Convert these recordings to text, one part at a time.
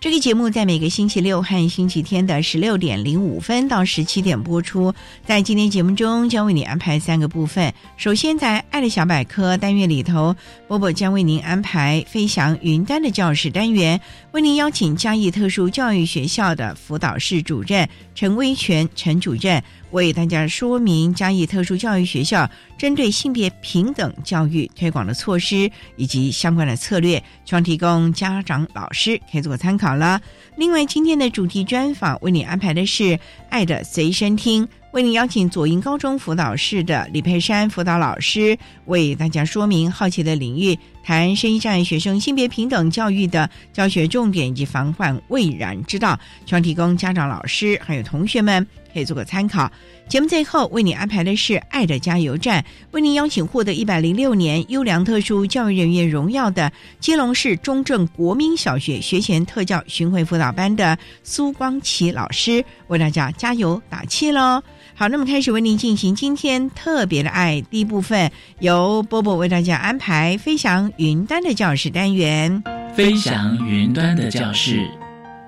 这个节目在每个星期六和星期天的十六点零五分到十七点播出。在今天节目中，将为你安排三个部分。首先，在“爱的小百科”单元里头，波波将为您安排“飞翔云端”的教室单元，为您邀请嘉义特殊教育学校的辅导室主任陈威权陈主任。为大家说明嘉义特殊教育学校针对性别平等教育推广的措施以及相关的策略，希望提供家长、老师可以做个参考了。另外，今天的主题专访为你安排的是《爱的随身听》。为您邀请左营高中辅导室的李佩珊辅导老师为大家说明好奇的领域，谈声音障碍学生性别平等教育的教学重点以及防患未然之道，希望提供家长、老师还有同学们可以做个参考。节目最后为你安排的是爱的加油站，为您邀请获得一百零六年优良特殊教育人员荣耀的基隆市中正国民小学学前特教巡回辅导班的苏光奇老师为大家加油打气喽。好，那么开始为您进行今天特别的爱第一部分，由波波为大家安排飞翔云端的教室单元。飞翔云端的教室，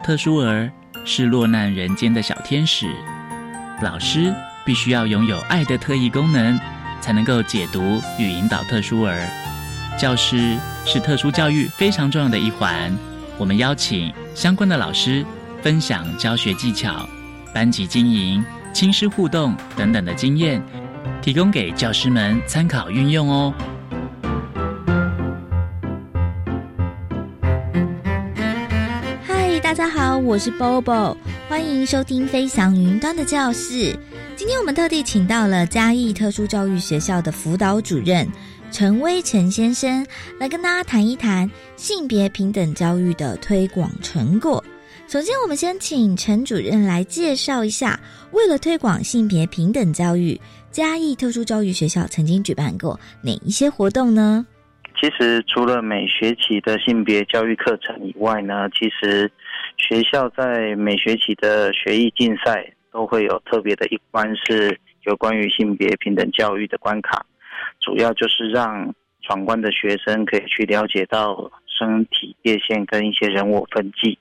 特殊儿是落难人间的小天使，老师必须要拥有爱的特异功能，才能够解读与引导特殊儿。教师是特殊教育非常重要的一环，我们邀请相关的老师分享教学技巧、班级经营。亲师互动等等的经验，提供给教师们参考运用哦。嗨，大家好，我是 Bobo，欢迎收听飞翔云端的教室。今天我们特地请到了嘉义特殊教育学校的辅导主任陈威成先生，来跟大家谈一谈性别平等教育的推广成果。首先，我们先请陈主任来介绍一下，为了推广性别平等教育，嘉义特殊教育学校曾经举办过哪一些活动呢？其实，除了每学期的性别教育课程以外呢，其实学校在每学期的学艺竞赛都会有特别的一关，是有关于性别平等教育的关卡，主要就是让闯关的学生可以去了解到身体界限跟一些人我分际。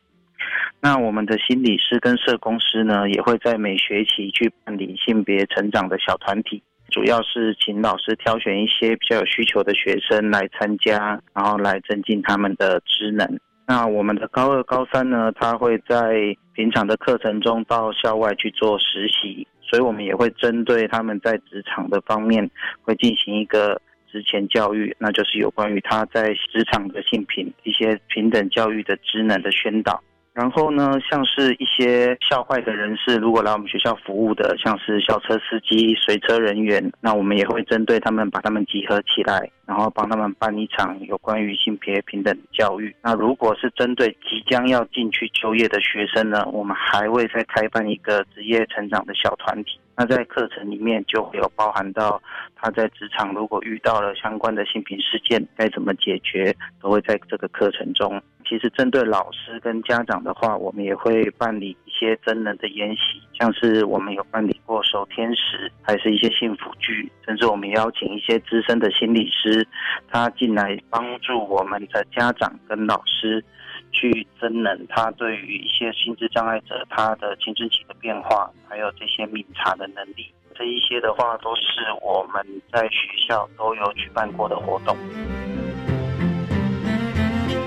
那我们的心理师跟社工师呢，也会在每学期去办理性别成长的小团体，主要是请老师挑选一些比较有需求的学生来参加，然后来增进他们的职能。那我们的高二、高三呢，他会在平常的课程中到校外去做实习，所以我们也会针对他们在职场的方面，会进行一个职前教育，那就是有关于他在职场的性平一些平等教育的职能的宣导。然后呢，像是一些校外的人士，如果来我们学校服务的，像是校车司机、随车人员，那我们也会针对他们，把他们集合起来，然后帮他们办一场有关于性别平等教育。那如果是针对即将要进去就业的学生呢，我们还会再开办一个职业成长的小团体。那在课程里面就会有包含到他在职场如果遇到了相关的性平事件该怎么解决，都会在这个课程中。其实针对老师跟家长的话，我们也会办理一些真人的研习，像是我们有办理过守天使，还是一些幸福剧，甚至我们邀请一些资深的心理师，他进来帮助我们的家长跟老师。去增能他对于一些心智障碍者他的青春期的变化，还有这些敏察的能力，这一些的话都是我们在学校都有举办过的活动。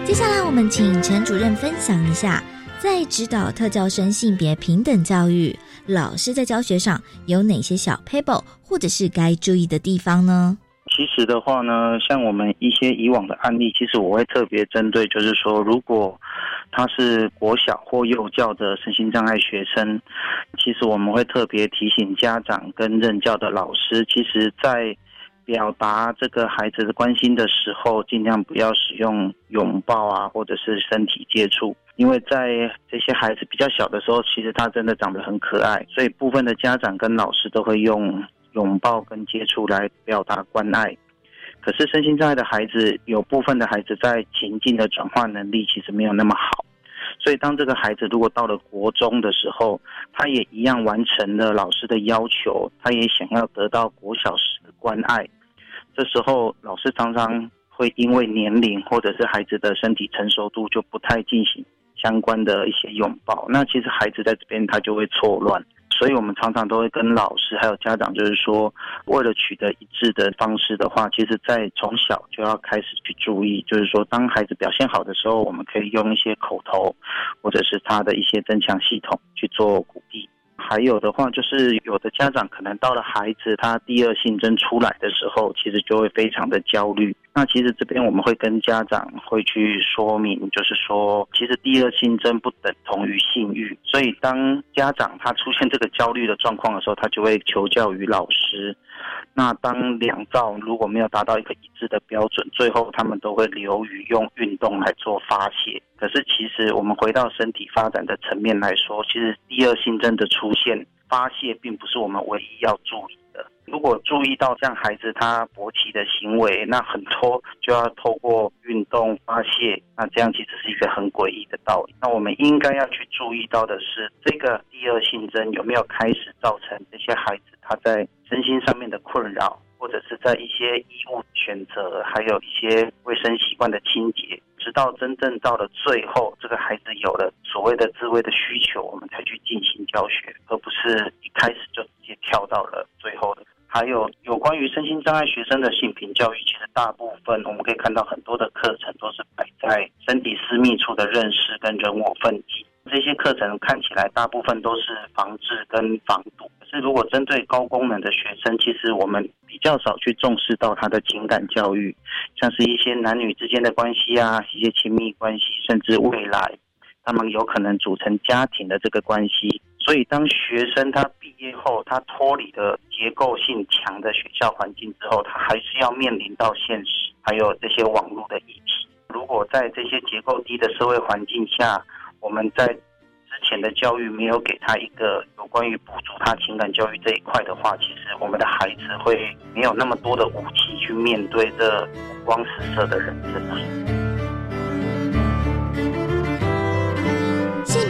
接下来我们请陈主任分享一下，在指导特教生性别平等教育，老师在教学上有哪些小 p a p e 或者是该注意的地方呢？其实的话呢，像我们一些以往的案例，其实我会特别针对，就是说，如果他是国小或幼教的身心障碍学生，其实我们会特别提醒家长跟任教的老师，其实在表达这个孩子的关心的时候，尽量不要使用拥抱啊，或者是身体接触，因为在这些孩子比较小的时候，其实他真的长得很可爱，所以部分的家长跟老师都会用。拥抱跟接触来表达关爱，可是身心障碍的孩子有部分的孩子在情境的转化能力其实没有那么好，所以当这个孩子如果到了国中的时候，他也一样完成了老师的要求，他也想要得到国小时的关爱，这时候老师常常会因为年龄或者是孩子的身体成熟度就不太进行相关的一些拥抱，那其实孩子在这边他就会错乱。所以，我们常常都会跟老师还有家长，就是说，为了取得一致的方式的话，其实，在从小就要开始去注意，就是说，当孩子表现好的时候，我们可以用一些口头，或者是他的一些增强系统去做鼓励。还有的话，就是有的家长可能到了孩子他第二性征出来的时候，其实就会非常的焦虑。那其实这边我们会跟家长会去说明，就是说，其实第二性征不等同于性欲。所以当家长他出现这个焦虑的状况的时候，他就会求教于老师。那当两兆如果没有达到一个一致的标准，最后他们都会流于用运动来做发泄。可是其实我们回到身体发展的层面来说，其实第二性征的出现发泄并不是我们唯一要注意。如果注意到这样孩子他勃起的行为，那很多就要透过运动发泄。那这样其实是一个很诡异的道理。那我们应该要去注意到的是，这个第二性征有没有开始造成这些孩子他在。身心上面的困扰，或者是在一些衣物选择，还有一些卫生习惯的清洁，直到真正到了最后，这个孩子有了所谓的自慰的需求，我们才去进行教学，而不是一开始就直接跳到了最后的。还有有关于身心障碍学生的性平教育，其实大部分我们可以看到很多的课程都是摆在身体私密处的认识跟人我分级。这些课程看起来大部分都是防治跟防堵，可是如果针对高功能的学生，其实我们比较少去重视到他的情感教育，像是一些男女之间的关系啊，一些亲密关系，甚至未来他们有可能组成家庭的这个关系。所以当学生他毕业后，他脱离了结构性强的学校环境之后，他还是要面临到现实，还有这些网络的议题。如果在这些结构低的社会环境下，我们在之前的教育没有给他一个有关于补足他情感教育这一块的话，其实我们的孩子会没有那么多的武器去面对这五光十色的人生。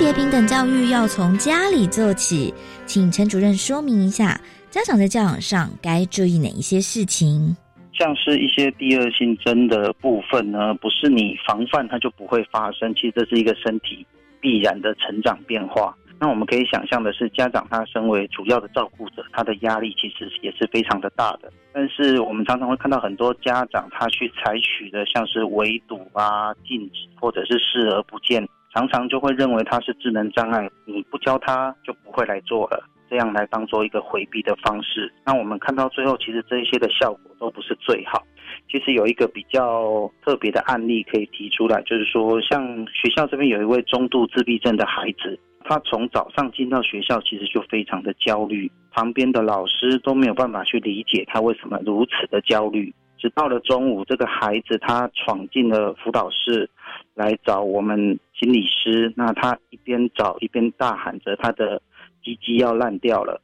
别平等教育要从家里做起，请陈主任说明一下，家长在教养上该注意哪一些事情？像是一些第二性征的部分呢，不是你防范它就不会发生，其实这是一个身体。必然的成长变化。那我们可以想象的是，家长他身为主要的照顾者，他的压力其实也是非常的大的。但是我们常常会看到很多家长，他去采取的像是围堵啊、禁止，或者是视而不见，常常就会认为他是智能障碍，你不教他就不会来做了，这样来当做一个回避的方式。那我们看到最后，其实这些的效果都不是最好。其实有一个比较特别的案例可以提出来，就是说，像学校这边有一位中度自闭症的孩子，他从早上进到学校，其实就非常的焦虑，旁边的老师都没有办法去理解他为什么如此的焦虑。直到了中午，这个孩子他闯进了辅导室，来找我们心理师，那他一边找一边大喊着他的鸡鸡要烂掉了。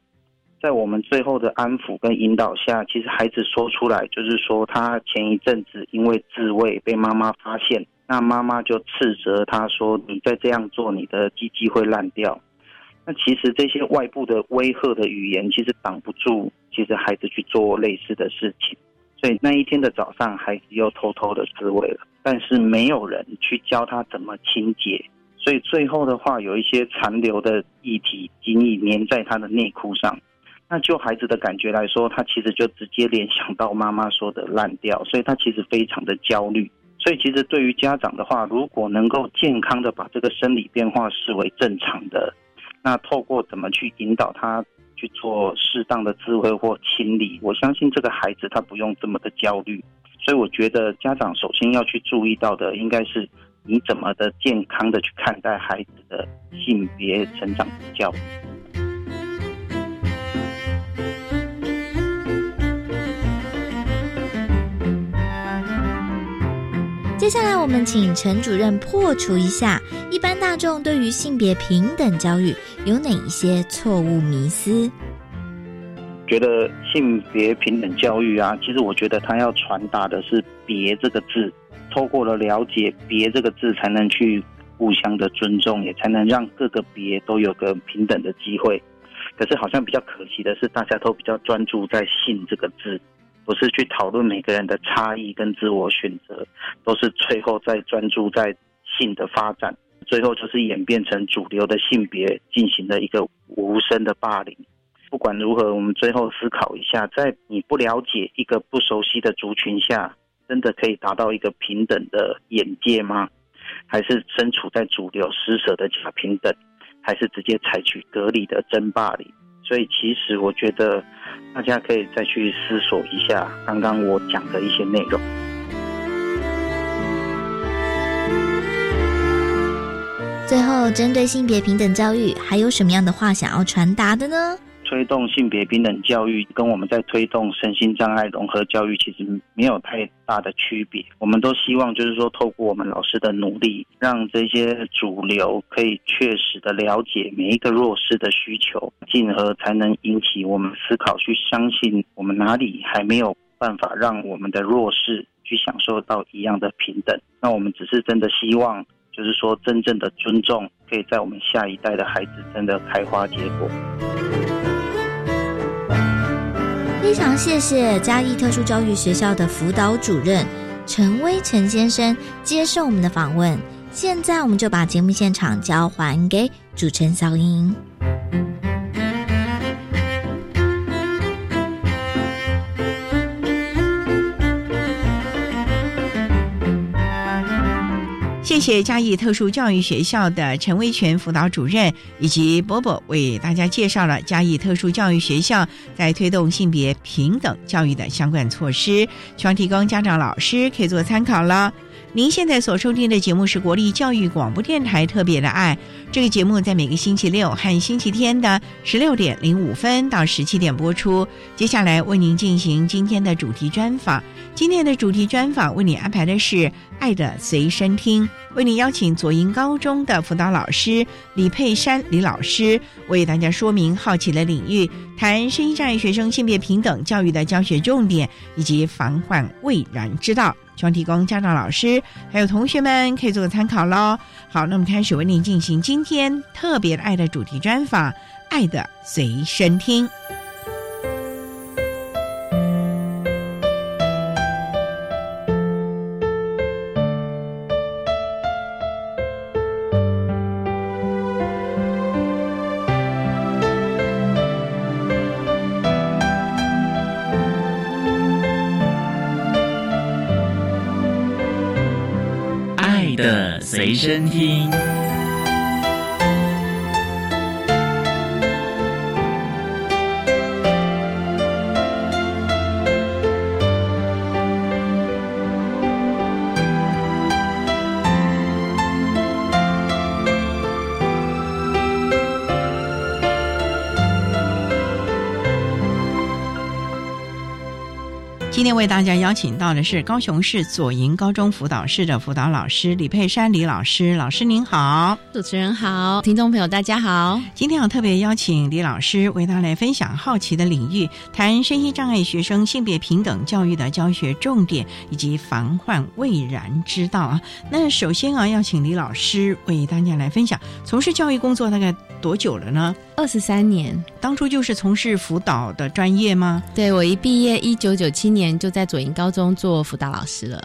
在我们最后的安抚跟引导下，其实孩子说出来就是说，他前一阵子因为自慰被妈妈发现，那妈妈就斥责他说：“你再这样做，你的鸡鸡会烂掉。”那其实这些外部的威吓的语言，其实挡不住，其实孩子去做类似的事情。所以那一天的早上，孩子又偷偷的自慰了，但是没有人去教他怎么清洁。所以最后的话，有一些残留的液体精液粘在他的内裤上。那就孩子的感觉来说，他其实就直接联想到妈妈说的烂掉，所以他其实非常的焦虑。所以其实对于家长的话，如果能够健康的把这个生理变化视为正常的，那透过怎么去引导他去做适当的自慰或清理，我相信这个孩子他不用这么的焦虑。所以我觉得家长首先要去注意到的，应该是你怎么的健康的去看待孩子的性别成长教育。接下来，我们请陈主任破除一下一般大众对于性别平等教育有哪一些错误迷思。觉得性别平等教育啊，其实我觉得他要传达的是“别”这个字，透过了了解“别”这个字，才能去互相的尊重，也才能让各个别都有个平等的机会。可是好像比较可惜的是，大家都比较专注在“性”这个字。不是去讨论每个人的差异跟自我选择，都是最后在专注在性的发展，最后就是演变成主流的性别进行了一个无声的霸凌。不管如何，我们最后思考一下，在你不了解一个不熟悉的族群下，真的可以达到一个平等的眼界吗？还是身处在主流施舍的假平等？还是直接采取隔离的真霸凌？所以，其实我觉得大家可以再去思索一下刚刚我讲的一些内容。最后，针对性别平等教育，还有什么样的话想要传达的呢？推动性别平等教育，跟我们在推动身心障碍融合教育，其实没有太大的区别。我们都希望，就是说，透过我们老师的努力，让这些主流可以确实的了解每一个弱势的需求，进而才能引起我们思考，去相信我们哪里还没有办法让我们的弱势去享受到一样的平等。那我们只是真的希望，就是说，真正的尊重，可以在我们下一代的孩子真的开花结果。非常谢谢嘉义特殊教育学校的辅导主任陈威陈先生接受我们的访问。现在我们就把节目现场交还给主持人小英。谢谢嘉义特殊教育学校的陈威权辅导主任以及波波为大家介绍了嘉义特殊教育学校在推动性别平等教育的相关措施，希望提供家长、老师可以做参考了。您现在所收听的节目是国立教育广播电台特别的爱。这个节目在每个星期六和星期天的十六点零五分到十七点播出。接下来为您进行今天的主题专访。今天的主题专访为您安排的是《爱的随身听》，为您邀请左营高中的辅导老师李佩珊李老师为大家说明好奇的领域，谈声音障碍学生性别平等教育的教学重点以及防患未然之道。希望提供家长、老师还有同学们可以做个参考喽。好，那么开始为您进行今天特别爱的主题专访，《爱的随身听》。身听。为大家邀请到的是高雄市左营高中辅导室的辅导老师李佩珊李老师，老师您好，主持人好，听众朋友大家好。今天要特别邀请李老师为大家来分享好奇的领域，谈身心障碍学生性别平等教育的教学重点以及防患未然之道啊。那首先啊，要请李老师为大家来分享，从事教育工作大概多久了呢？二十三年，当初就是从事辅导的专业吗？对我一毕业，一九九七年就在左营高中做辅导老师了。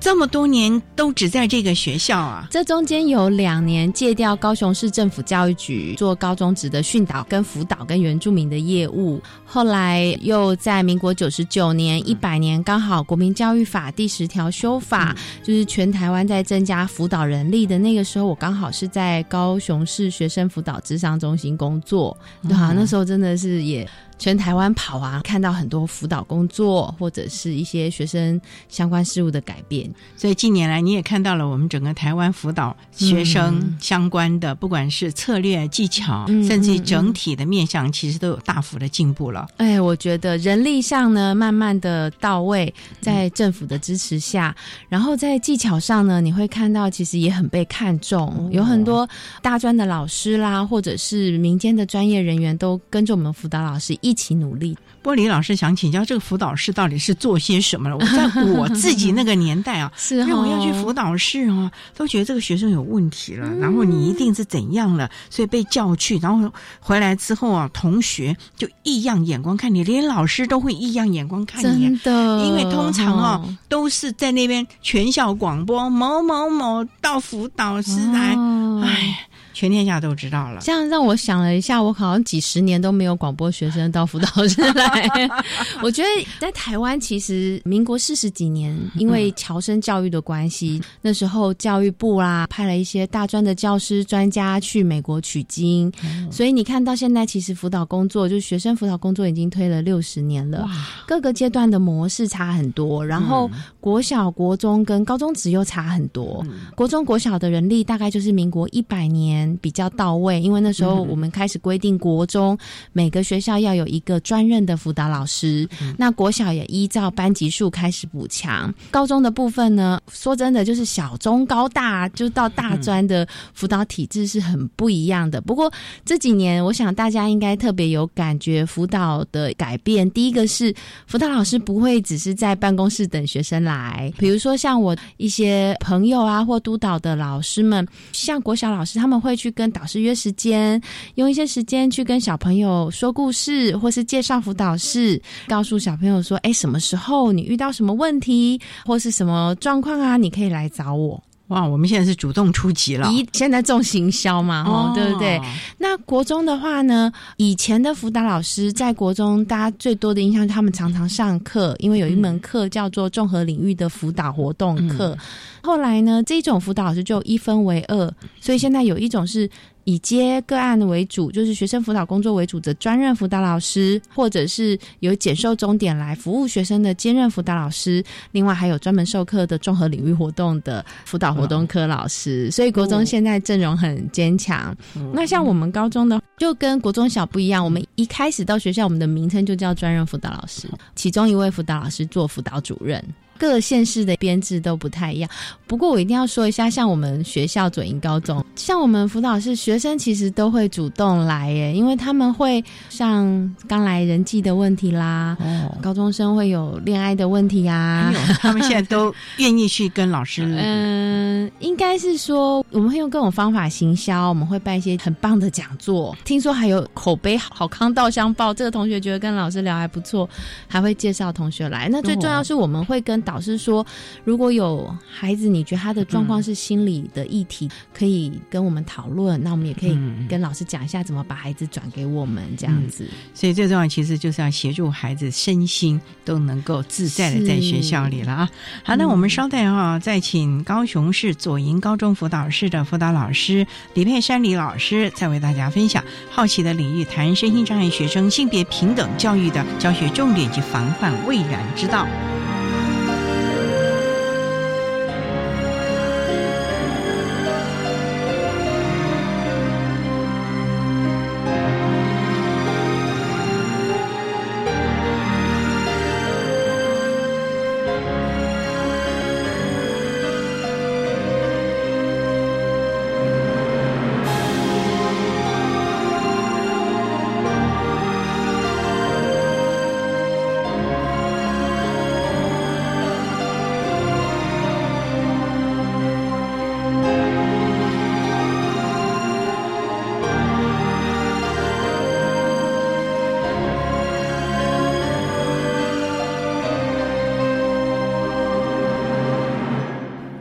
这么多年都只在这个学校啊？这中间有两年借调高雄市政府教育局做高中职的训导、跟辅导、跟原住民的业务。后来又在民国九十九年、一百年，刚好国民教育法第十条修法，就是全台湾在增加辅导人力的那个时候，我刚好是在高雄市学生辅导智商中心工作。对啊，那时候真的是也。全台湾跑啊，看到很多辅导工作或者是一些学生相关事务的改变。所以近年来你也看到了我们整个台湾辅导学生相关的，不管是策略技巧，甚至整体的面向，其实都有大幅的进步了。哎，我觉得人力上呢，慢慢的到位，在政府的支持下，然后在技巧上呢，你会看到其实也很被看重，有很多大专的老师啦，或者是民间的专业人员都跟着我们辅导老师一。一起努力。玻璃老师想请教，这个辅导室到底是做些什么了？我在 我自己那个年代啊，是哦、因为我要去辅导室啊，都觉得这个学生有问题了，然后你一定是怎样了，所以被叫去，然后回来之后啊，同学就异样眼光看你，连老师都会异样眼光看你，真的，因为通常啊都是在那边全校广播某某某到辅导室来，哎。全天下都知道了，这样让我想了一下，我好像几十年都没有广播学生到辅导室来。我觉得在台湾，其实民国四十几年，因为侨生教育的关系，那时候教育部啦派了一些大专的教师专家去美国取经，所以你看到现在，其实辅导工作就是学生辅导工作已经推了六十年了，各个阶段的模式差很多，然后国小、国中跟高中职又差很多，国中、国小的人力大概就是民国一百年。比较到位，因为那时候我们开始规定国中每个学校要有一个专任的辅导老师，那国小也依照班级数开始补强。高中的部分呢，说真的就是小中高大，就到大专的辅导体制是很不一样的。不过这几年，我想大家应该特别有感觉辅导的改变。第一个是辅导老师不会只是在办公室等学生来，比如说像我一些朋友啊，或督导的老师们，像国小老师他们会。会去跟导师约时间，用一些时间去跟小朋友说故事，或是介绍辅导室，告诉小朋友说：“哎，什么时候你遇到什么问题，或是什么状况啊，你可以来找我。”哇，我们现在是主动出击了。咦，现在重行销嘛，哦，对不对？那国中的话呢，以前的辅导老师在国中，大家最多的印象是，他们常常上课，因为有一门课叫做综合领域的辅导活动课。后来呢，这种辅导老师就一分为二，所以现在有一种是。以接个案为主，就是学生辅导工作为主的专任辅导老师，或者是有减寿终点来服务学生的兼任辅导老师。另外还有专门授课的综合领域活动的辅导活动科老师。所以国中现在阵容很坚强。那像我们高中的，就跟国中小不一样。我们一开始到学校，我们的名称就叫专任辅导老师，其中一位辅导老师做辅导主任。各县市的编制都不太一样，不过我一定要说一下，像我们学校准营高中，像我们辅导室学生其实都会主动来耶，因为他们会像刚来人际的问题啦，高中生会有恋爱的问题啊，他们现在都愿意去跟老师。嗯，应该是说我们会用各种方法行销，我们会办一些很棒的讲座，听说还有口碑好康道相报，这个同学觉得跟老师聊还不错，还会介绍同学来。那最重要是我们会跟导师说，如果有孩子，你觉得他的状况是心理的议题，可以跟我们讨论。那我们也可以跟老师讲一下，怎么把孩子转给我们这样子。所以最重要其实就是要协助孩子身心都能够自在的在学校里了啊。好，那我们稍待哈，再请高雄市左营高中辅导室的辅导老师李佩珊李老师，再为大家分享好奇的领域，谈身心障碍学生性别平等教育的教学重点及防范未然之道。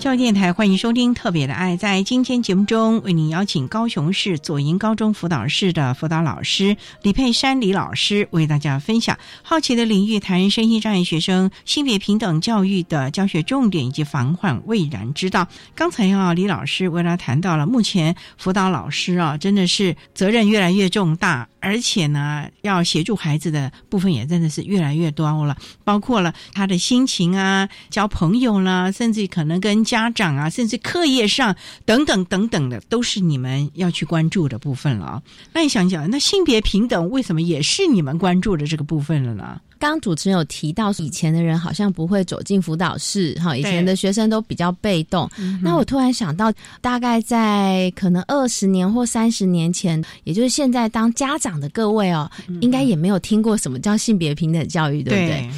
教电台欢迎收听《特别的爱》。在今天节目中，为您邀请高雄市左营高中辅导室的辅导老师李佩珊李老师，为大家分享好奇的领域，谈身心障碍学生性别平等教育的教学重点以及防患未然之道。刚才啊，李老师为大家谈到了，目前辅导老师啊，真的是责任越来越重大，而且呢，要协助孩子的部分也真的是越来越多了，包括了他的心情啊、交朋友啦，甚至可能跟家长啊，甚至课业上等等等等的，都是你们要去关注的部分了啊。那你想想，那性别平等为什么也是你们关注的这个部分了呢？刚刚主持人有提到，以前的人好像不会走进辅导室，哈，以前的学生都比较被动。那我突然想到，大概在可能二十年或三十年前，也就是现在当家长的各位哦，应该也没有听过什么叫性别平等教育，对不对？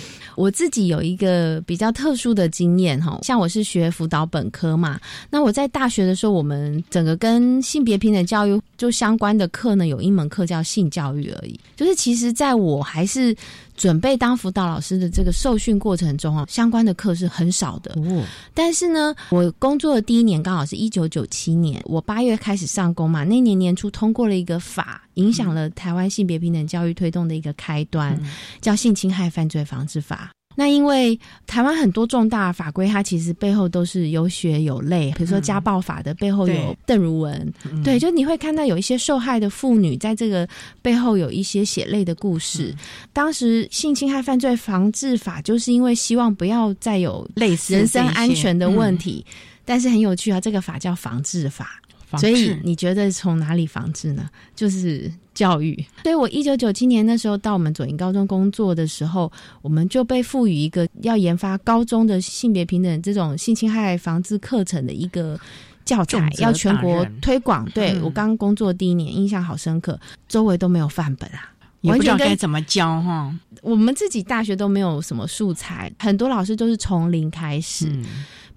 我自己有一个比较特殊的经验哈，像我是学辅导本科嘛，那我在大学的时候，我们整个跟性别平等教育就相关的课呢，有一门课叫性教育而已。就是其实在我还是准备当辅导老师的这个受训过程中啊，相关的课是很少的。哦，但是呢，我工作的第一年刚好是一九九七年，我八月开始上工嘛，那年年初通过了一个法，影响了台湾性别平等教育推动的一个开端，叫《性侵害犯罪防治法》。那因为台湾很多重大法规，它其实背后都是有血有泪。比如说家暴法的背后有邓如文，对，就你会看到有一些受害的妇女在这个背后有一些血泪的故事。当时性侵害犯罪防治法就是因为希望不要再有类似人身安全的问题，但是很有趣啊，这个法叫防治法。所以你觉得从哪里防治呢？就是教育。所以我一九九七年那时候到我们左营高中工作的时候，我们就被赋予一个要研发高中的性别平等这种性侵害防治课程的一个教材，要全国推广。对我刚工作第一年，印象好深刻，周围都没有范本啊，也不知道该怎么教哈。我们自己大学都没有什么素材，很多老师都是从零开始。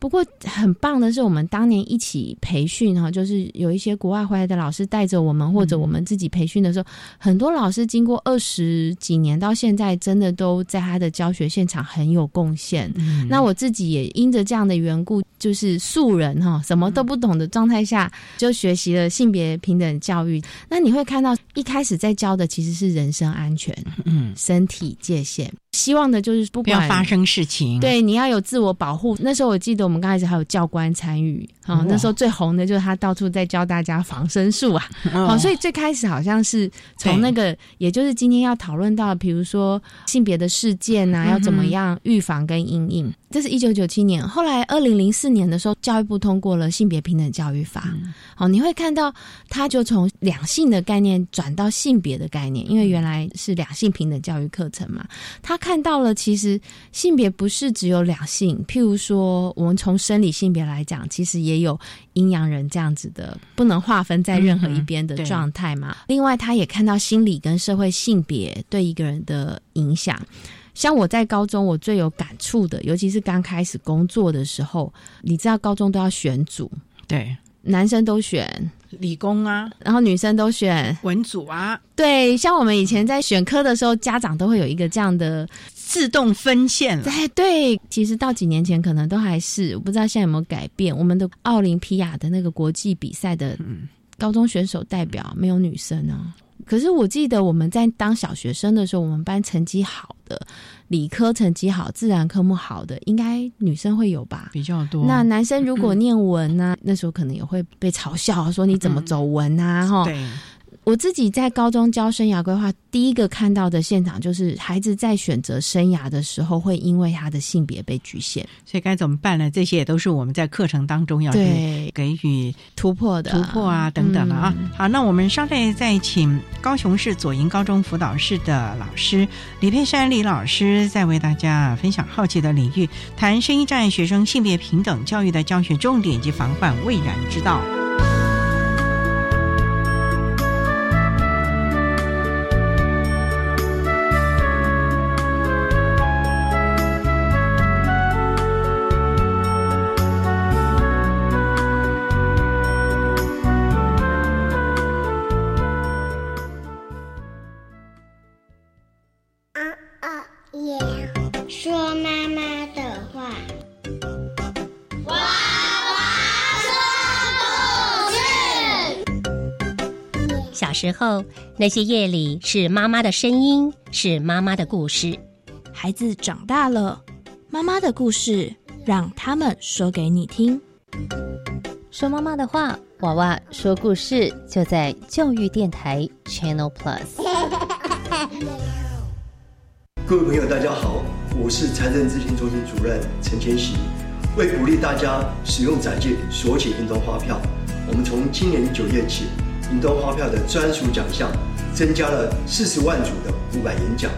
不过很棒的是，我们当年一起培训哈，就是有一些国外回来的老师带着我们，或者我们自己培训的时候，很多老师经过二十几年到现在，真的都在他的教学现场很有贡献。那我自己也因着这样的缘故，就是素人哈，什么都不懂的状态下，就学习了性别平等教育。那你会看到，一开始在教的其实是人身安全，嗯，身体界限。希望的就是不要发生事情，对，你要有自我保护。那时候我记得我们刚开始还有教官参与啊，那时候最红的就是他到处在教大家防身术啊。好，所以最开始好像是从那个，也就是今天要讨论到，比如说性别的事件啊，要怎么样预防跟阴影。这是一九九七年，后来二零零四年的时候，教育部通过了性别平等教育法。好，你会看到他就从两性的概念转到性别的概念，因为原来是两性平等教育课程嘛。他看到了其实性别不是只有两性，譬如说我们从生理性别来讲，其实也有阴阳人这样子的，不能划分在任何一边的状态嘛。另外，他也看到心理跟社会性别对一个人的影响。像我在高中，我最有感触的，尤其是刚开始工作的时候，你知道高中都要选组，对，男生都选理工啊，然后女生都选文组啊，对，像我们以前在选科的时候，家长都会有一个这样的自动分线了。哎，对，其实到几年前可能都还是，我不知道现在有没有改变。我们的奥林匹亚的那个国际比赛的高中选手代表没有女生啊。可是我记得我们在当小学生的时候，我们班成绩好的、理科成绩好、自然科目好的，应该女生会有吧？比较多。那男生如果念文呢？那时候可能也会被嘲笑，说你怎么走文啊？哈。对。我自己在高中教生涯规划，第一个看到的现场就是孩子在选择生涯的时候，会因为他的性别被局限，所以该怎么办呢？这些也都是我们在课程当中要给给予突破的突破啊等等的啊。好，那我们稍待再请高雄市左营高中辅导室的老师李佩珊李老师，再为大家分享好奇的领域，谈声音障碍学生性别平等教育的教学重点及防范未然之道。时候，那些夜里是妈妈的声音，是妈妈的故事。孩子长大了，妈妈的故事让他们说给你听。说妈妈的话，娃娃说故事，就在教育电台 Channel Plus。各位朋友，大家好，我是财政咨询中心主任陈千玺。为鼓励大家使用载具索取运动发票，我们从今年九月起，云端发票的专属奖项增加了四十万组的五百元奖。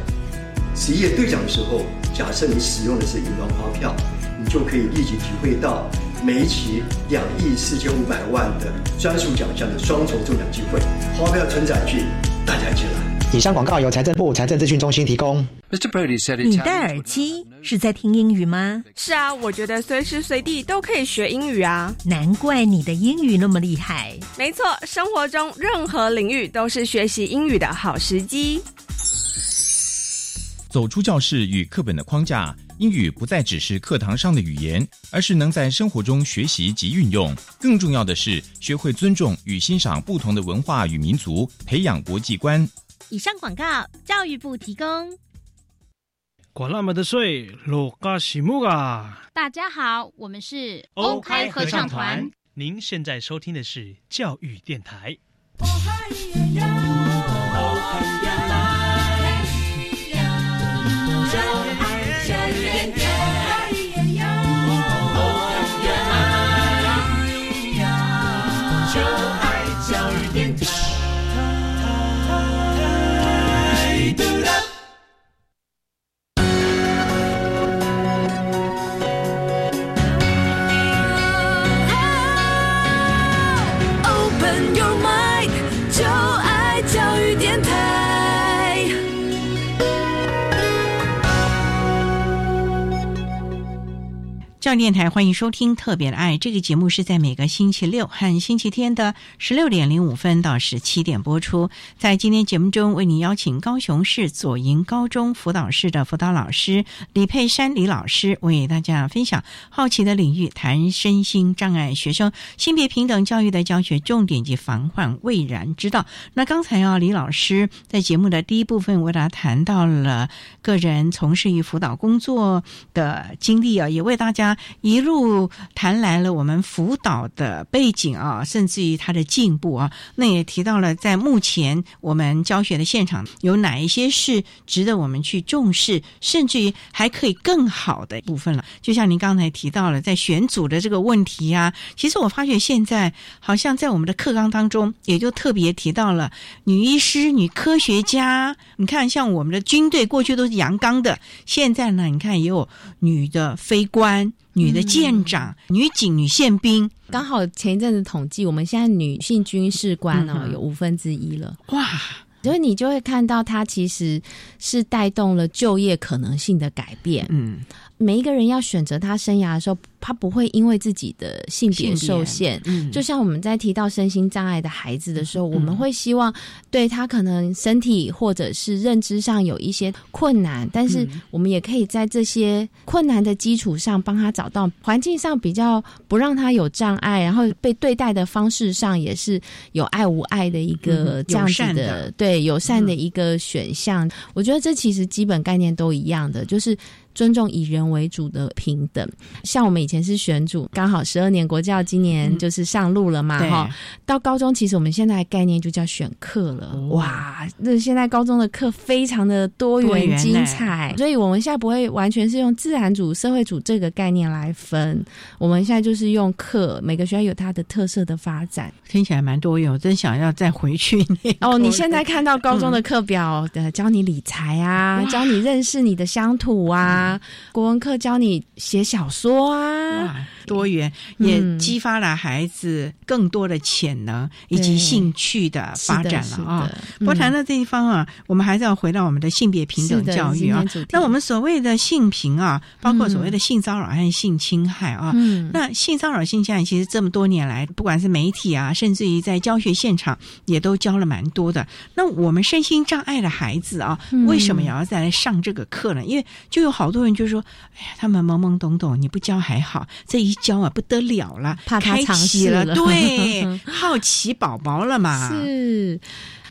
十一月兑奖的时候，假设你使用的是云端发票，你就可以立即体会到每一期两亿四千五百万的专属奖项的双重中奖机会。发票存载具，大家一起来！以上广告由财政部财政资讯中心提供。你戴耳机是在听英语吗？是啊，我觉得随时随地都可以学英语啊。难怪你的英语那么厉害。没错，生活中任何领域都是学习英语的好时机。走出教室与课本的框架，英语不再只是课堂上的语言，而是能在生活中学习及运用。更重要的是，学会尊重与欣赏不同的文化与民族，培养国际观。以上广告，教育部提供。管那么的水，罗嘎西木啊！大家好，我们是 OK 合唱团。您现在收听的是教育电台。教电台欢迎收听《特别的爱》这个节目，是在每个星期六和星期天的十六点零五分到十七点播出。在今天节目中，为您邀请高雄市左营高中辅导室的辅导老师李佩珊李老师，为大家分享好奇的领域，谈身心障碍学生性别平等教育的教学重点及防患未然之道。那刚才啊，李老师在节目的第一部分为大家谈到了个人从事于辅导工作的经历啊，也为大家。一路谈来了我们辅导的背景啊，甚至于他的进步啊，那也提到了在目前我们教学的现场有哪一些是值得我们去重视，甚至于还可以更好的部分了。就像您刚才提到了，在选组的这个问题啊，其实我发觉现在好像在我们的课纲当中，也就特别提到了女医师、女科学家。你看，像我们的军队过去都是阳刚的，现在呢，你看也有女的飞官。女的舰长、女警、女宪兵，刚好前一阵子统计，我们现在女性军事官哦有五分之一了。哇！所以你就会看到，它其实是带动了就业可能性的改变。嗯。每一个人要选择他生涯的时候，他不会因为自己的性别受限。嗯，就像我们在提到身心障碍的孩子的时候，我们会希望对他可能身体或者是认知上有一些困难，但是我们也可以在这些困难的基础上，帮他找到环境上比较不让他有障碍，然后被对待的方式上也是有爱无爱的一个这样子的，对友善的一个选项。我觉得这其实基本概念都一样的，就是。尊重以人为主的平等，像我们以前是选主，刚好十二年国教今年就是上路了嘛，哈。到高中，其实我们现在概念就叫选课了，哇，那现在高中的课非常的多元精彩，所以我们现在不会完全是用自然组、社会组这个概念来分，我们现在就是用课，每个学校有它的特色的发展，听起来蛮多元，我真想要再回去哦。你现在看到高中的课表的，教你理财啊，教你认识你的乡土啊。国文课教你写小说啊。多元也激发了孩子更多的潜能以及兴趣的发展了啊！不谈到这一方啊，我们还是要回到我们的性别平等教育啊。那我们所谓的性平啊，包括所谓的性骚扰和性侵害啊。那性骚扰、性侵害其实这么多年来，不管是媒体啊，甚至于在教学现场，也都教了蛮多的。那我们身心障碍的孩子啊，为什么也要再来上这个课呢？因为就有好多人就说：“哎呀，他们懵懵懂懂，你不教还好，这一。”教啊不得了了，怕他启了，对，好奇宝宝了嘛。是，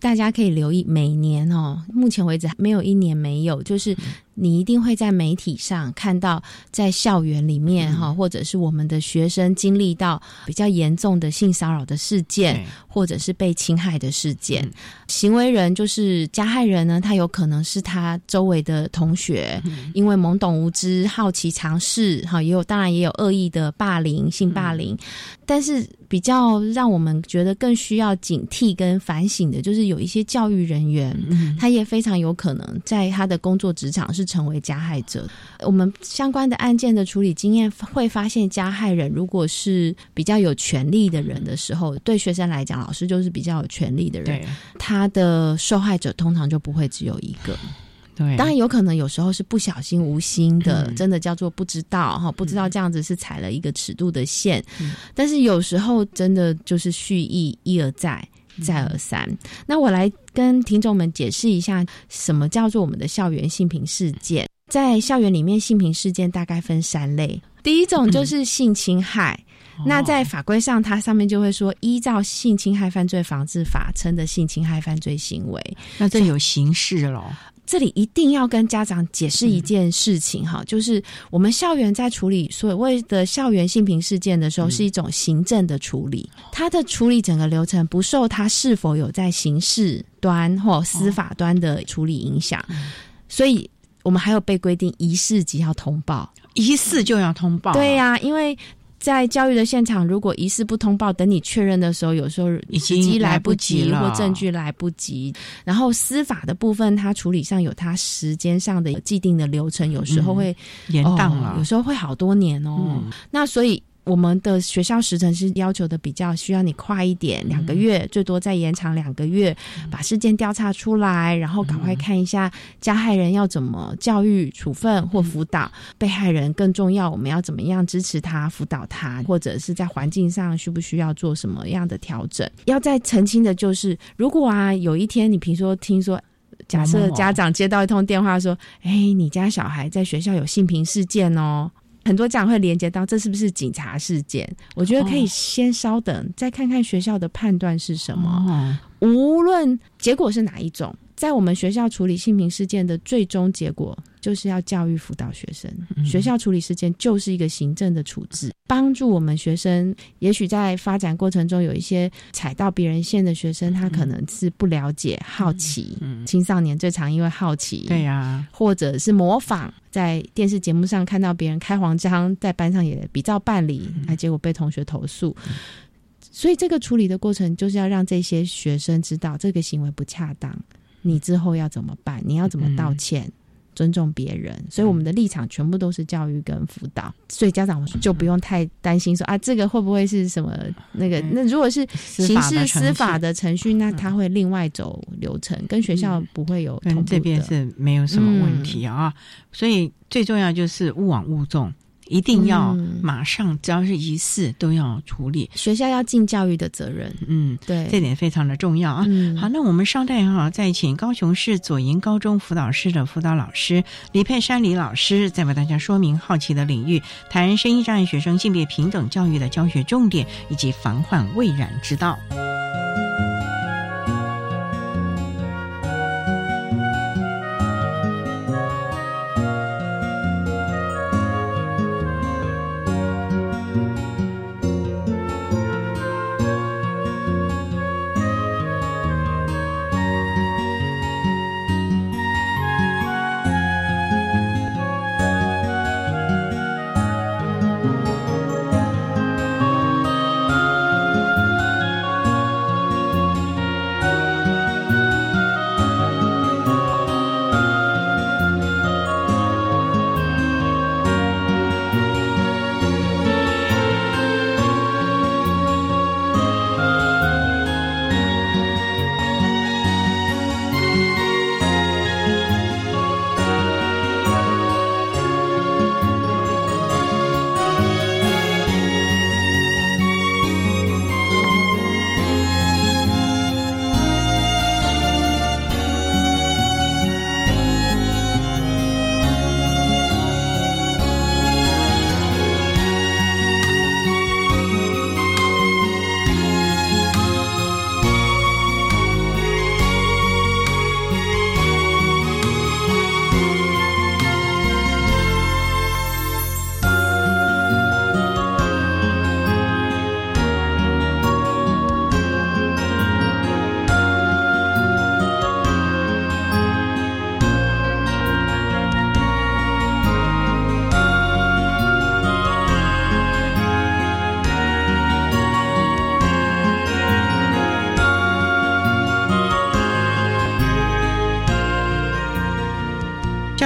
大家可以留意，每年哦，目前为止没有一年没有，就是你一定会在媒体上看到，在校园里面哈，或者是我们的学生经历到比较严重的性骚扰的事件，或者是被侵害的事件，行为人就是加害人呢，他有可能是他周围的同学，因为懵懂无知、好奇尝试，哈，也有当然也有恶意的霸凌、性霸凌，但是比较让我们觉得更需要警惕跟反省的，就是有一些教育人员，他也非常有可能在他的工作职场是成为加害者。我们相关的案件的处理经验会发现，加害人如果是比较有权利的人的时候，对学生来讲，老师就是比较有权利的人，他的受害者通常就不会只有一个。对，当然有可能有时候是不小心、无心的，真的叫做不知道哈，不知道这样子是踩了一个尺度的线。但是有时候真的就是蓄意一而再、再而三。那我来跟听众们解释一下，什么叫做我们的校园性平事件？在校园里面，性平事件大概分三类。第一种就是性侵害，那在法规上，它上面就会说，依照《性侵害犯罪防治法》称的性侵害犯罪行为，那这有刑事喽。这里一定要跟家长解释一件事情哈，就是我们校园在处理所谓的校园性平事件的时候，是一种行政的处理，它的处理整个流程不受它是否有在刑事端或司法端的处理影响，所以我们还有被规定一事即要通报，一事就要通报，对呀，因为。在教育的现场，如果疑似不通报，等你确认的时候，有时候已经来不及或证据来不及。然后司法的部分，它处理上有它时间上的既定的流程，有时候会延宕了，有时候会好多年哦。那所以。我们的学校时程是要求的比较需要你快一点，两个月最多再延长两个月，把事件调查出来，然后赶快看一下加害人要怎么教育处分或辅导被害人。更重要，我们要怎么样支持他、辅导他，或者是在环境上需不需要做什么样的调整？要再澄清的就是，如果啊有一天你比如说听说，假设家长接到一通电话说，哎，你家小孩在学校有性平事件哦。很多家长会连接到这是不是警察事件？我觉得可以先稍等，再看看学校的判断是什么。无论结果是哪一种。在我们学校处理性平事件的最终结果，就是要教育辅导学生。学校处理事件就是一个行政的处置，帮助我们学生。也许在发展过程中有一些踩到别人线的学生，他可能是不了解、好奇。青少年最常因为好奇，对呀，或者是模仿，在电视节目上看到别人开黄腔，在班上也比照办理，哎，结果被同学投诉。所以这个处理的过程，就是要让这些学生知道这个行为不恰当。你之后要怎么办？你要怎么道歉？尊重别人，所以我们的立场全部都是教育跟辅导，所以家长就不用太担心说啊，这个会不会是什么那个？那如果是刑事司法的程序，那他会另外走流程，跟学校不会有。跟这边是没有什么问题啊，所以最重要就是勿往勿重。一定要马上，只要是疑似都要处理。学校要尽教育的责任，嗯，对，这点非常的重要啊。好，那我们稍待哈，再请高雄市左营高中辅导室的辅导老师李佩珊李老师，再为大家说明好奇的领域，谈声音障碍学生性别平等教育的教学重点以及防患未然之道。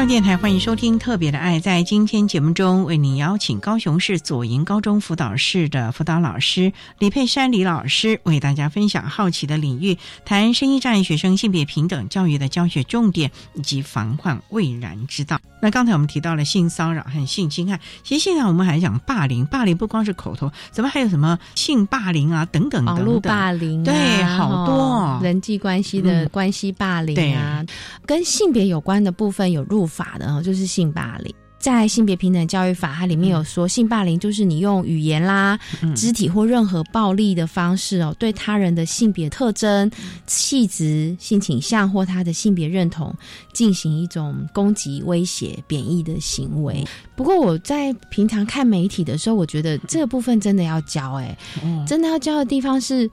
电台欢迎收听《特别的爱》。在今天节目中，为您邀请高雄市左营高中辅导室的辅导老师李佩珊李老师，为大家分享好奇的领域，谈生意障碍学生性别平等教育的教学重点以及防患未然之道。那刚才我们提到了性骚扰和性侵害，其实现在我们还讲霸凌，霸凌不光是口头，怎么还有什么性霸凌啊等等网络霸凌、啊，对，好多、哦、人际关系的关系霸凌啊，跟性别有关的部分有入法的哦，就是性霸凌。在性别平等教育法，它里面有说，性霸凌就是你用语言啦、肢体或任何暴力的方式哦，对他人的性别特征、气质、性倾向或他的性别认同进行一种攻击、威胁、贬义的行为。不过我在平常看媒体的时候，我觉得这个部分真的要教，哎，真的要教的地方是。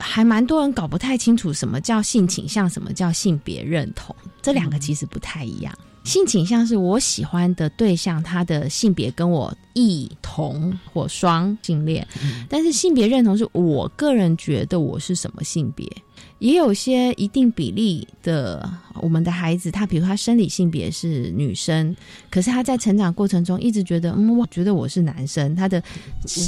还蛮多人搞不太清楚什么叫性倾向，什么叫性别认同，这两个其实不太一样。性倾向是我喜欢的对象，他的性别跟我异同或双性恋，但是性别认同是我个人觉得我是什么性别。也有些一定比例的我们的孩子，他比如他生理性别是女生，可是他在成长过程中一直觉得，嗯，我觉得我是男生，他的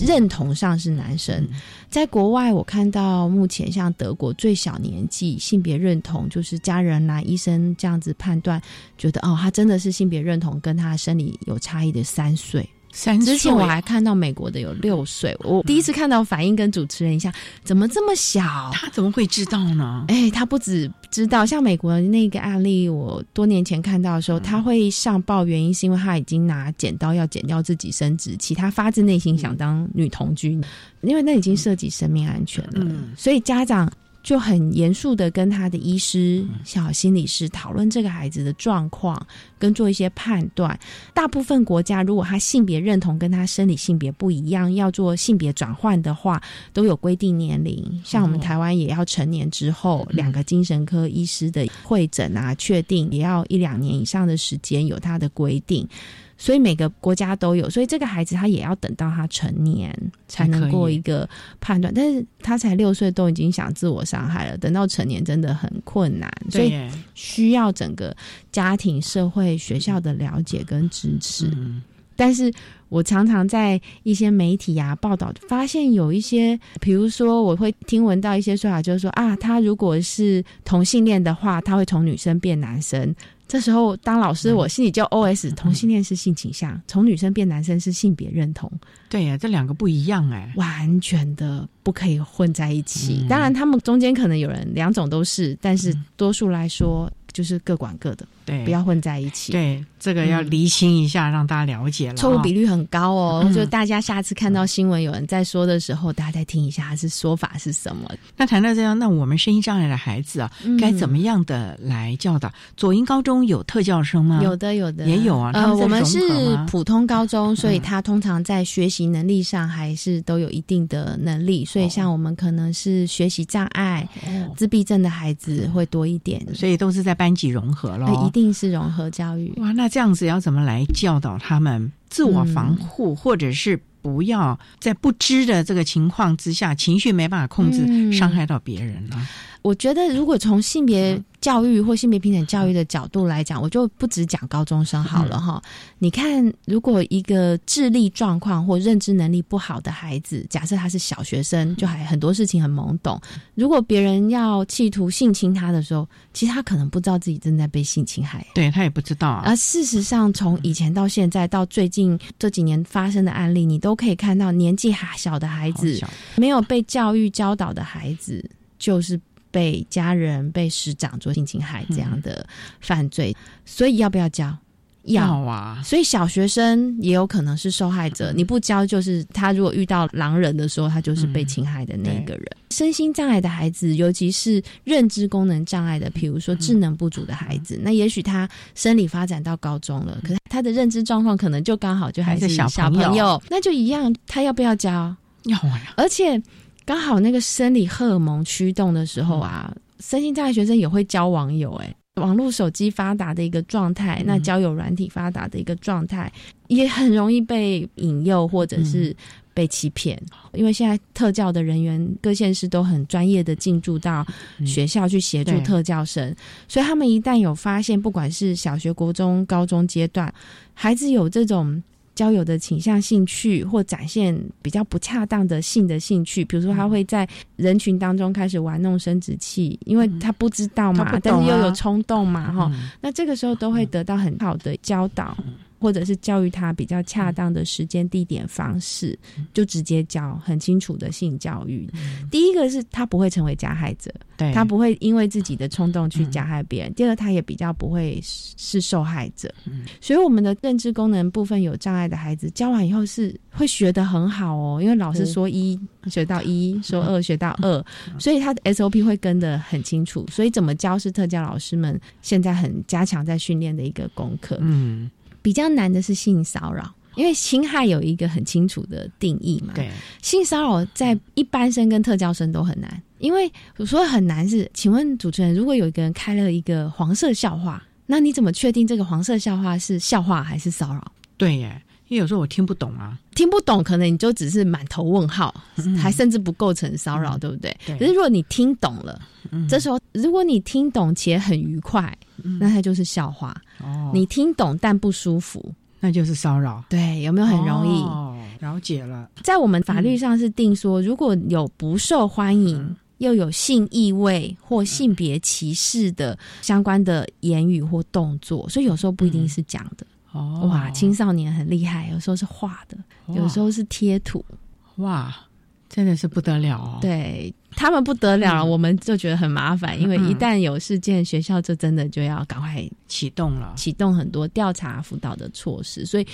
认同上是男生。在国外，我看到目前像德国最小年纪性别认同，就是家人来医生这样子判断，觉得哦，他真的是性别认同跟他生理有差异的三岁。三之前我还看到美国的有六岁，我第一次看到反应跟主持人一下，怎么这么小？他怎么会知道呢？哎，他不止知道，像美国的那个案例，我多年前看到的时候，他会上报原因是因为他已经拿剪刀要剪掉自己生殖器，他发自内心想当女童军，因为那已经涉及生命安全了，所以家长。就很严肃的跟他的医师、小心理师讨论这个孩子的状况，跟做一些判断。大部分国家如果他性别认同跟他生理性别不一样，要做性别转换的话，都有规定年龄。像我们台湾也要成年之后，两个精神科医师的会诊啊，确定也要一两年以上的时间，有他的规定。所以每个国家都有，所以这个孩子他也要等到他成年才能过一个判断，但是他才六岁都已经想自我伤害了，等到成年真的很困难，所以需要整个家庭、社会、学校的了解跟支持。但是我常常在一些媒体啊报道发现有一些，比如说我会听闻到一些说法，就是说啊，他如果是同性恋的话，他会从女生变男生。这时候当老师，我心里就 O S：同性恋是性倾向，从女生变男生是性别认同。对呀，这两个不一样哎，完全的不可以混在一起。当然，他们中间可能有人两种都是，但是多数来说就是各管各的，对，不要混在一起。对，这个要厘清一下，让大家了解了。错误比率很高哦，就大家下次看到新闻有人在说的时候，大家再听一下他是说法是什么。那谈到这样，那我们声音障碍的孩子啊，该怎么样的来教导？左营高中有特教生吗？有的，有的也有啊。呃，我们是普通高中，所以他通常在学习能力上还是都有一定的能力。所以像我们可能是学习障碍、自闭症的孩子会多一点，所以都是在班级融合了。一定是融合教育。哇，那这样子要怎么来教导他们自我防护，或者是不要在不知的这个情况之下，情绪没办法控制，伤害到别人呢？我觉得，如果从性别教育或性别平等教育的角度来讲，我就不只讲高中生好了哈。你看，如果一个智力状况或认知能力不好的孩子，假设他是小学生，就还很多事情很懵懂。如果别人要企图性侵他的时候，其实他可能不知道自己正在被性侵害，对他也不知道。而事实上，从以前到现在到最近这几年发生的案例，你都可以看到，年纪还小的孩子，没有被教育教导的孩子，就是。被家人、被师长做性侵害这样的犯罪，所以要不要教？要啊！所以小学生也有可能是受害者。你不教，就是他如果遇到狼人的时候，他就是被侵害的那个人。身心障碍的孩子，尤其是认知功能障碍的，比如说智能不足的孩子，那也许他生理发展到高中了，可是他的认知状况可能就刚好就还是小朋友，那就一样，他要不要教？要啊！而且。刚好那个生理荷尔蒙驱动的时候啊，身心障碍学生也会交网友。哎，网络手机发达的一个状态，那交友软体发达的一个状态，也很容易被引诱或者是被欺骗，因为现在特教的人员各县市都很专业的进驻到学校去协助特教生，所以他们一旦有发现，不管是小学、国中、高中阶段，孩子有这种。交友的倾向、兴趣，或展现比较不恰当的性的兴趣，比如说他会在人群当中开始玩弄生殖器，因为他不知道嘛，但是又有啊冲动嘛，哈、嗯。那这个时候都会得到很好的教导，或者是教育他比较恰当的时间、地点、方式，就直接教很清楚的性教育。第一个是他不会成为加害者，对。他不会因为自己的冲动去加害别人；第二，他也比较不会是是受害者。所以我们的认知功能部分有障碍的孩子，教完以后是会学得很好哦，因为老师说一学到一，说二学到二，所以他的 SOP 会跟得很清楚。所以怎么教是特教老师们现在很加强在训练的一个功课。嗯，比较难的是性骚扰。因为侵害有一个很清楚的定义嘛，对，性骚扰在一般生跟特教生都很难。因为我说很难是，请问主持人，如果有一个人开了一个黄色笑话，那你怎么确定这个黄色笑话是笑话还是骚扰？对耶，因为有时候我听不懂啊，听不懂，可能你就只是满头问号，还甚至不构成骚扰，对不对？对。可是如果你听懂了，嗯。这时候如果你听懂且很愉快，那它就是笑话。哦，你听懂但不舒服，那就是骚扰，对，有没有很容易？哦，了解了，在我们法律上是定说，如果有不受欢迎。嗯。又有性意味或性别歧视的相关的言语或动作，所以有时候不一定是讲的。哦，哇，青少年很厉害，有时候是画的，有时候是贴图，哇，真的是不得了哦，对他们不得了我们就觉得很麻烦，因为嗯。一旦有事件，学校就真的就要赶快启动了，启动很多调查辅导的措施，所以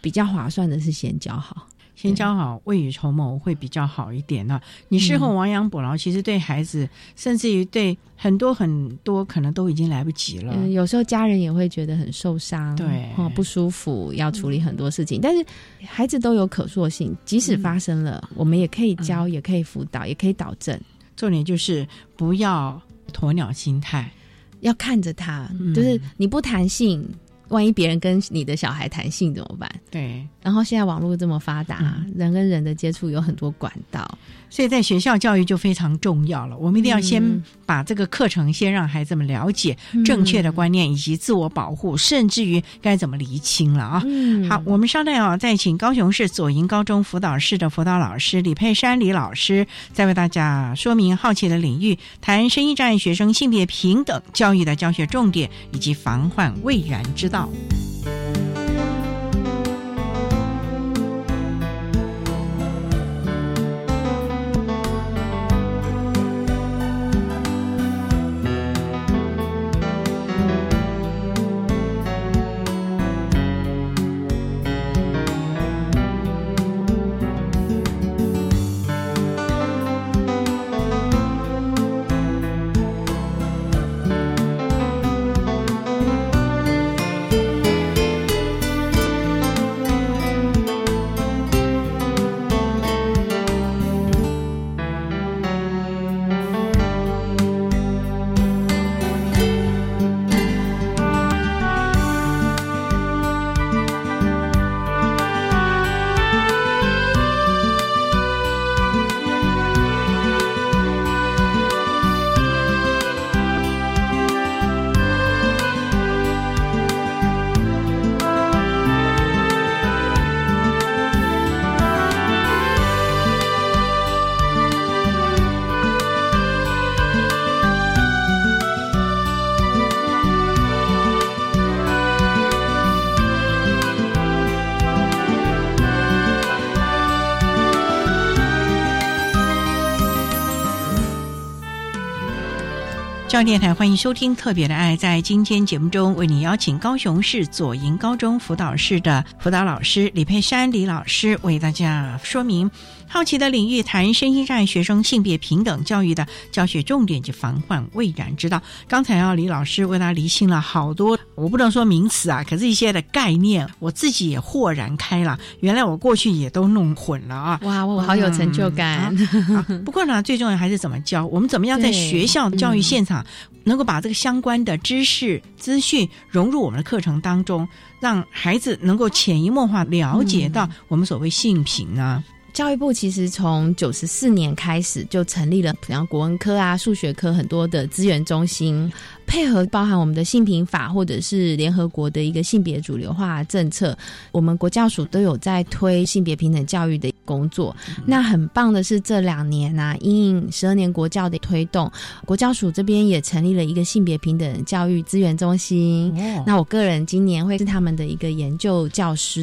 比较划算的是先教好。先教好，未雨绸缪会比较好一点呢、你事后亡羊补牢，其实对孩子，甚至于对很多很多，可能都已经来不及了。嗯，有时候家人也会觉得很受伤，对哦，不舒服，要处理很多事情。但是孩子都有可塑性，即使发生了，我们也可以教，也可以辅导，也可以导正。重点就是不要鸵鸟心态，要看着他，嗯就是你不谈性，万一别人跟你的小孩谈性怎么办？对。然后现在网络这么发达，人跟人的接触有很多管道，所以在学校教育就非常重要了。我们一定要先嗯把这个课程先让孩子们了解嗯正确的观念，以及自我保护，甚至于该怎么厘清了啊。嗯好，我们稍待啊，再请高雄市左营高中辅导室的辅导老师李佩珊李老师，再为大家说明好奇的领域，谈声音障碍学生性别平等教育的教学重点以及防患未然之道。 아! 上电台欢迎收听《特别的爱》。在今天节目中，为你邀请高雄市左营高中辅导室的辅导老师李佩珊李老师，为大家说明好奇的领域，谈身心障碍学生性别平等教育的教学重点及防患未然之道。刚才啊，李老师为大家厘清了好多，我不能说名词啊，可是一些的概念，我自己也豁然开朗。原来我过去也都弄混了啊！哇，我好有成就感。嗯啊不过呢，最重要还是怎么教，我们怎么样在学校教育现场，能够把这个相关的知识资讯融入我们的课程当中，让孩子能够潜移默化了解到我们所谓性平呢？教育部其实从九十四年开始就成立了，比方国文科啊、数学科很多的资源中心，配合包含我们的性平法或者是联合国的一个性别主流化政策，我们国教署都有在推性别平等教育的工作。那很棒的是这两年啊，因应十二年国教的推动，国教署这边也成立了一个性别平等教育资源中心。那我个人今年会是他们的一个研究教师。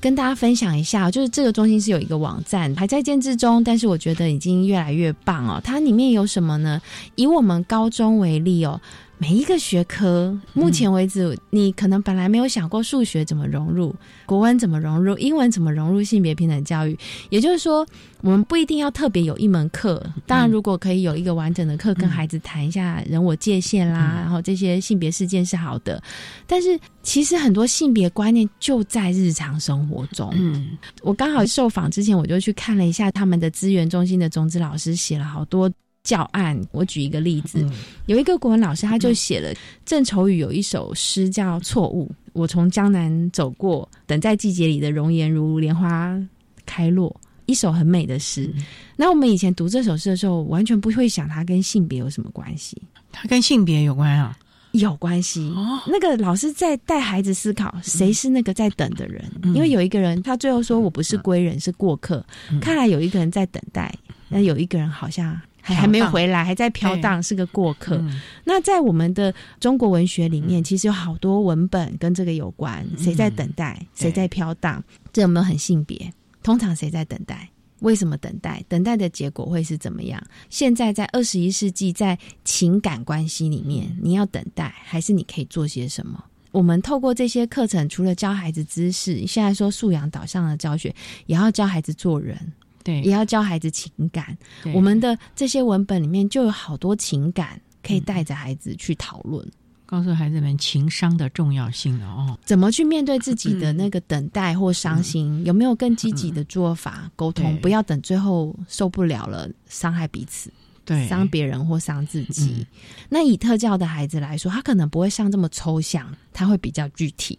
跟大家分享一下，就是这个中心是有一个网站，还在建制中，但是我觉得已经越来越棒哦。它里面有什么呢？以我们高中为例哦。每一个学科，目前为止，你可能本来没有想过数学怎么融入，国文怎么融入，英文怎么融入性别平等教育。也就是说，我们不一定要特别有一门课。当然，如果可以有一个完整的课，跟孩子谈一下人我界限啦，然后这些性别事件是好的。但是，其实很多性别观念就在日常生活中。嗯，我刚好受访之前，我就去看了一下他们的资源中心的种子老师写了好多。教案，我举一个例子，有一个国文老师，他就写了郑愁予有一首诗叫《错误》，我从江南走过，等在季节里的容颜如莲花开落，一首很美的诗。那我们以前读这首诗的时候，完全不会想它跟性别有什么关系，它跟性别有关啊，有关系。那个老师在带孩子思考，谁是那个在等的人？因为有一个人，他最后说我不是归人，是过客。看来有一个人在等待，那有一个人好像。还还没有回来，还在飘荡，是个过客。那在我们的中国文学里面，其实有好多文本跟这个有关。谁在等待？谁在飘荡？这有没有很性别？通常谁在等待？为什么等待？等待的结果会是怎么样？现在在二十一世纪，在情感关系里面，你要等待，还是你可以做些什么？我们透过这些课程，除了教孩子知识，现在说素养导向的教学，也要教孩子做人。对，也要教孩子情感。我们的这些文本里面就有好多情感，可以带着孩子去讨论，告诉孩子们情商的重要性了哦。怎么去面对自己的那个等待或伤心？有没有更积极的做法沟通？不要等最后受不了了，伤害彼此。伤别人或伤自己。那以特教的孩子来说，他可能不会像这么抽象，他会比较具体。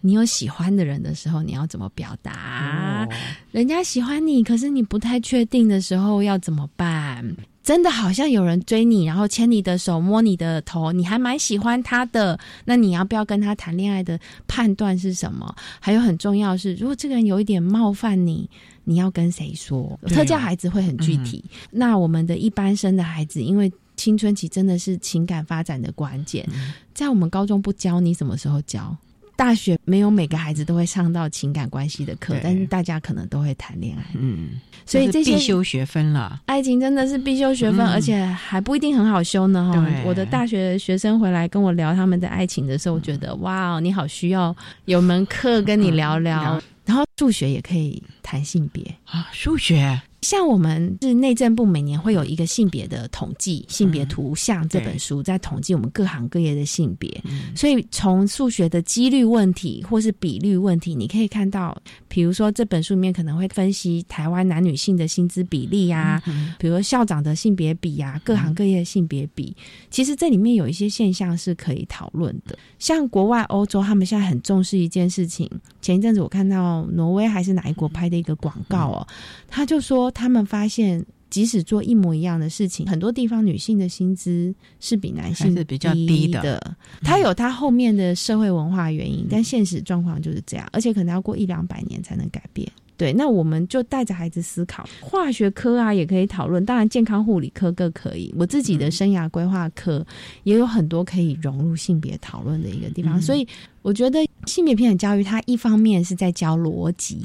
你有喜欢的人的时候，你要怎么表达？人家喜欢你，可是你不太确定的时候要怎么办？真的好像有人追你，然后牵你的手、摸你的头，你还蛮喜欢他的。那你要不要跟他谈恋爱的判断是什么？还有很重要是，如果这个人有一点冒犯你。你要跟谁说？特教孩子会很具体。那我们的一般生的孩子，因为青春期真的是情感发展的关键，在我们高中不教，你什么时候教？大学没有每个孩子都会上到情感关系的课，但是大家可能都会谈恋爱。嗯，所以这些必修学分了。爱情真的是必修学分，而且还不一定很好修呢。哈，我的大学学生回来跟我聊他们的爱情的时候，我觉得哇，你好需要有门课跟你聊聊。然后数学也可以谈性别啊，数学。像我们是内政部每年会有一个性别的统计，性别图像这本书在统计我们各行各业的性别，所以从数学的几率问题或是比率问题，你可以看到，比如说这本书里面可能会分析台湾男女性的薪资比例啊，比如说校长的性别比啊，各行各业的性别比，其实这里面有一些现象是可以讨论的。像国外欧洲，他们现在很重视一件事情，前一阵子我看到挪威还是哪一国拍的一个广告哦，他就说。他们发现，即使做一模一样的事情，很多地方女性的薪资是比男性是比较低的。它有它后面的社会文化原因，但现实状况就是这样，而且可能要过一两百年才能改变。对，那我们就带着孩子思考，化学科啊也可以讨论，当然健康护理科更可以。我自己的生涯规划科也有很多可以融入性别讨论的一个地方，所以我觉得性别平等教育，它一方面是在教逻辑。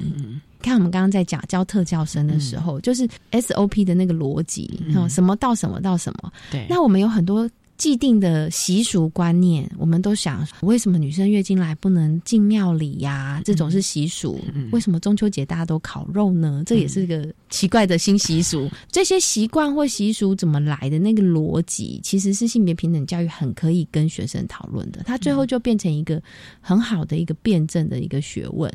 看我们刚刚在讲教特教生的时候，就是 SOP 的那个逻辑，什么到什么到什么。对，那我们有很多既定的习俗观念，我们都想为什么女生月经来不能进庙里呀？这种是习俗。为什么中秋节大家都烤肉呢？这也是个奇怪的新习俗。这些习惯或习俗怎么来的？那个逻辑其实是性别平等教育很可以跟学生讨论的。它最后就变成一个很好的一个辩证的一个学问。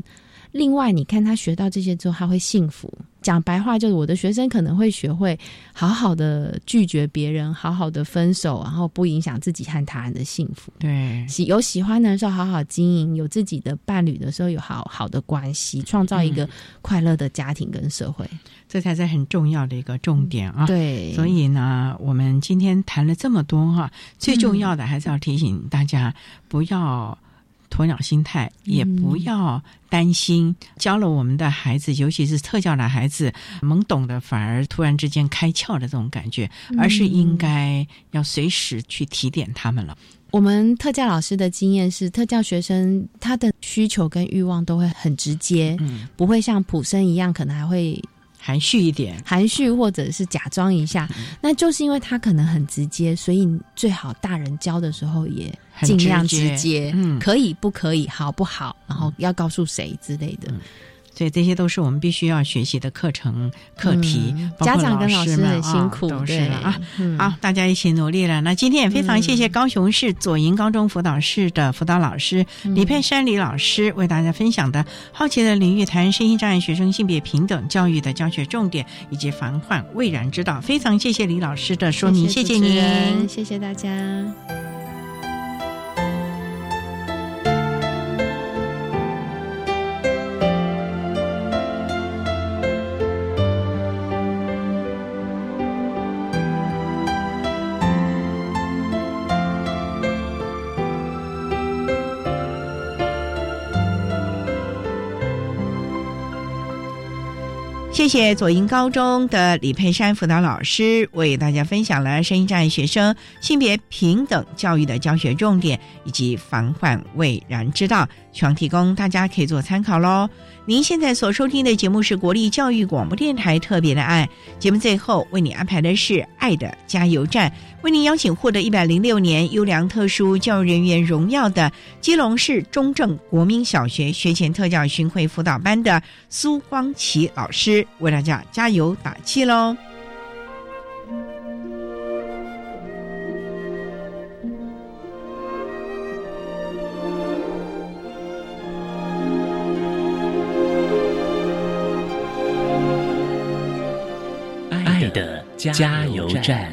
另外，你看他学到这些之后，他会幸福。讲白话就是，我的学生可能会学会好好的拒绝别人，好好的分手，然后不影响自己和他人的幸福。对，喜有喜欢的人时候好好经营，有自己的伴侣的时候有好好的关系，创造一个快乐的家庭跟社会，这才是很重要的一个重点啊。对，所以呢，我们今天谈了这么多哈，最重要的还是要提醒大家不要。鸵鸟心态，也不要担心教了我们的孩子，尤其是特教的孩子，懵懂的反而突然之间开窍的这种感觉，而是应该要随时去提点他们了。我们特教老师的经验是，特教学生他的需求跟欲望都会很直接，不会像普生一样，可能还会。含蓄一点，含蓄或者是假装一下，那就是因为他可能很直接，所以最好大人教的时候也尽量直接，嗯，可以不可以，好不好，然后要告诉谁之类的。所以这些都是我们必须要学习的课程课题，家长跟老师很辛苦，都是啊。好，大家一起努力了。那今天也非常谢谢高雄市左营高中辅导室的辅导老师李佩珊李老师为大家分享的好奇的领域谈身心障碍学生性别平等教育的教学重点以及防患未然之道。非常谢谢李老师的说明，谢谢您，谢谢大家。谢谢左营高中的李佩珊辅导老师为大家分享了声音障碍学生性别平等教育的教学重点以及防患未然之道，希望提供大家可以做参考喽。您现在所收听的节目是国立教育广播电台特别的爱节目，最后为你安排的是爱的加油站，为您邀请获得一百零六年优良特殊教育人员荣耀的基隆市中正国民小学学前特教巡回辅导班的苏光奇老师，为大家加油打气喽。加油站。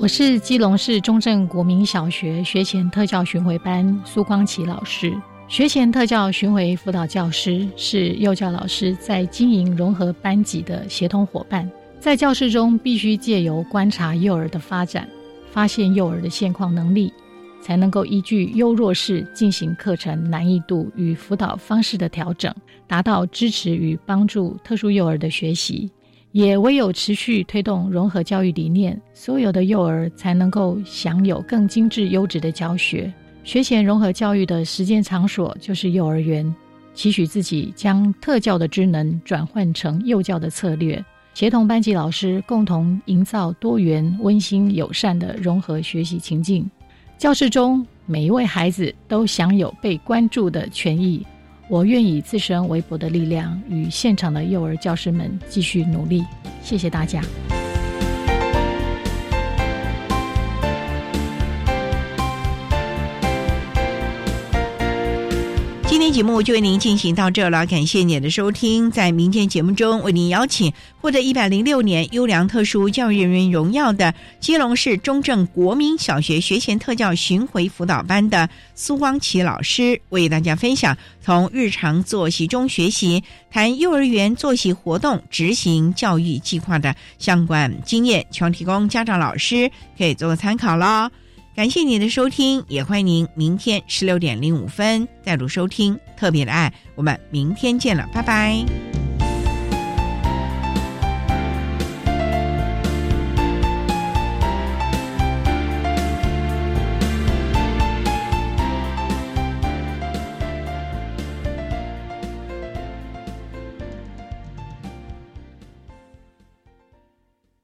我是基隆市中正国民小学学前特教巡回班苏光琪老师。学前特教巡回辅导教师是幼教老师在经营融合班级的协同伙伴，在教室中必须借由观察幼儿的发展，发现幼儿的现况能力。才能够依据优弱势进行课程难易度与辅导方式的调整，达到支持与帮助特殊幼儿的学习。也唯有持续推动融合教育理念，所有的幼儿才能够享有更精致优质的教学。学前融合教育的实践场所就是幼儿园，期许自己将特教的职能转换成幼教的策略，协同班级老师共同营造多元、温馨、友善的融合学习情境。教室中每一位孩子都享有被关注的权益。我愿以自身微薄的力量，与现场的幼儿教师们继续努力。谢谢大家。今天节目就为您进行到这了，感谢您的收听。在明天节目中，为您邀请获得一百零六年优良特殊教育人员荣耀的基隆市中正国民小学学前特教巡回辅导班的苏光奇老师，为大家分享从日常作息中学习，谈幼儿园作息活动执行教育计划的相关经验，希望提供家长老师可以做个参考喽。感谢您的收听，也欢迎您明天十六点零五分再度收听特别的爱。我们明天见了，拜拜。